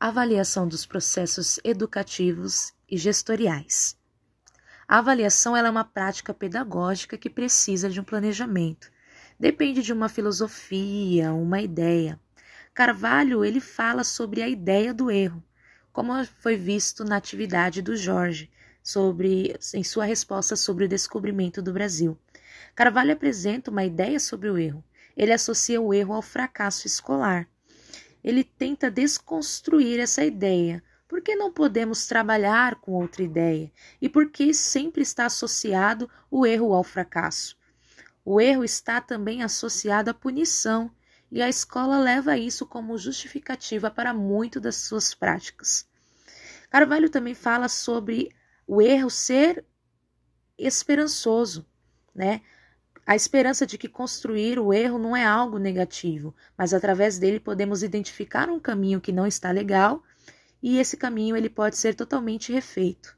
avaliação dos processos educativos e gestoriais. A avaliação é uma prática pedagógica que precisa de um planejamento. Depende de uma filosofia, uma ideia. Carvalho ele fala sobre a ideia do erro, como foi visto na atividade do Jorge, sobre em sua resposta sobre o descobrimento do Brasil. Carvalho apresenta uma ideia sobre o erro. Ele associa o erro ao fracasso escolar ele tenta desconstruir essa ideia. Por que não podemos trabalhar com outra ideia? E por que sempre está associado o erro ao fracasso? O erro está também associado à punição, e a escola leva isso como justificativa para muito das suas práticas. Carvalho também fala sobre o erro ser esperançoso, né? A esperança de que construir o erro não é algo negativo, mas através dele podemos identificar um caminho que não está legal e esse caminho ele pode ser totalmente refeito.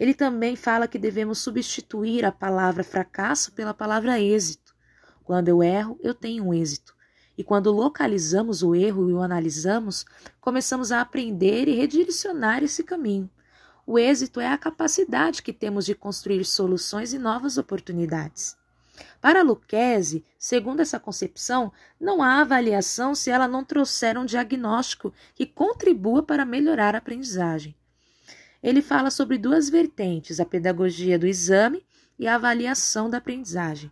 Ele também fala que devemos substituir a palavra fracasso pela palavra êxito. Quando eu erro, eu tenho um êxito. E quando localizamos o erro e o analisamos, começamos a aprender e redirecionar esse caminho. O êxito é a capacidade que temos de construir soluções e novas oportunidades. Para Lucchesi, segundo essa concepção, não há avaliação se ela não trouxer um diagnóstico que contribua para melhorar a aprendizagem. Ele fala sobre duas vertentes, a pedagogia do exame e a avaliação da aprendizagem.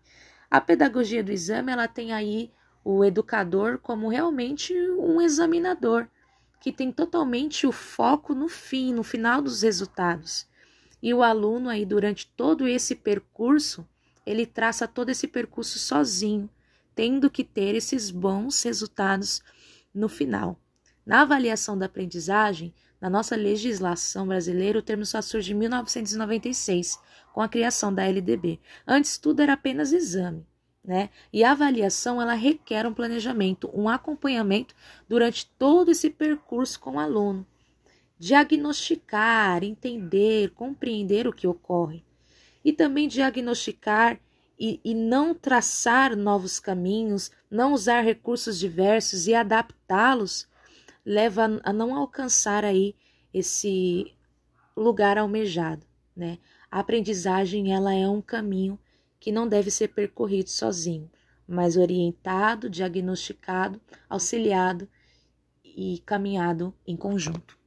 A pedagogia do exame, ela tem aí o educador como realmente um examinador, que tem totalmente o foco no fim, no final dos resultados. E o aluno aí durante todo esse percurso, ele traça todo esse percurso sozinho, tendo que ter esses bons resultados no final. Na avaliação da aprendizagem, na nossa legislação brasileira, o termo só surge em 1996, com a criação da LDB. Antes, tudo era apenas exame. Né? E a avaliação ela requer um planejamento, um acompanhamento durante todo esse percurso com o aluno. Diagnosticar, entender, compreender o que ocorre e também diagnosticar e, e não traçar novos caminhos, não usar recursos diversos e adaptá-los, leva a não alcançar aí esse lugar almejado, né? A aprendizagem ela é um caminho que não deve ser percorrido sozinho, mas orientado, diagnosticado, auxiliado e caminhado em conjunto.